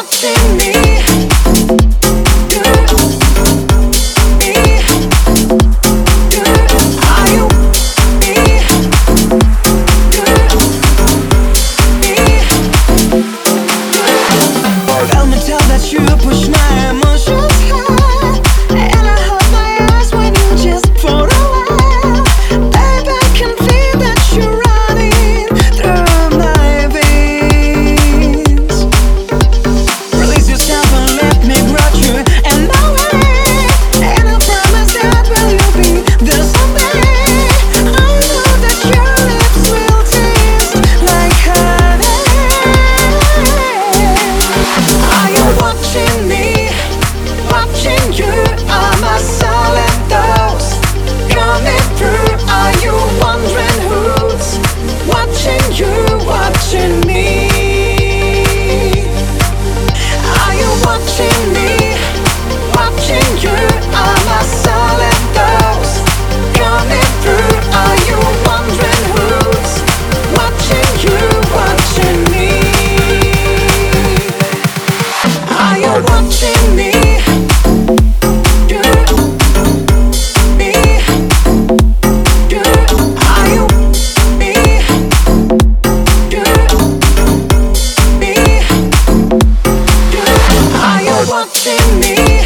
Watching me. wanting me.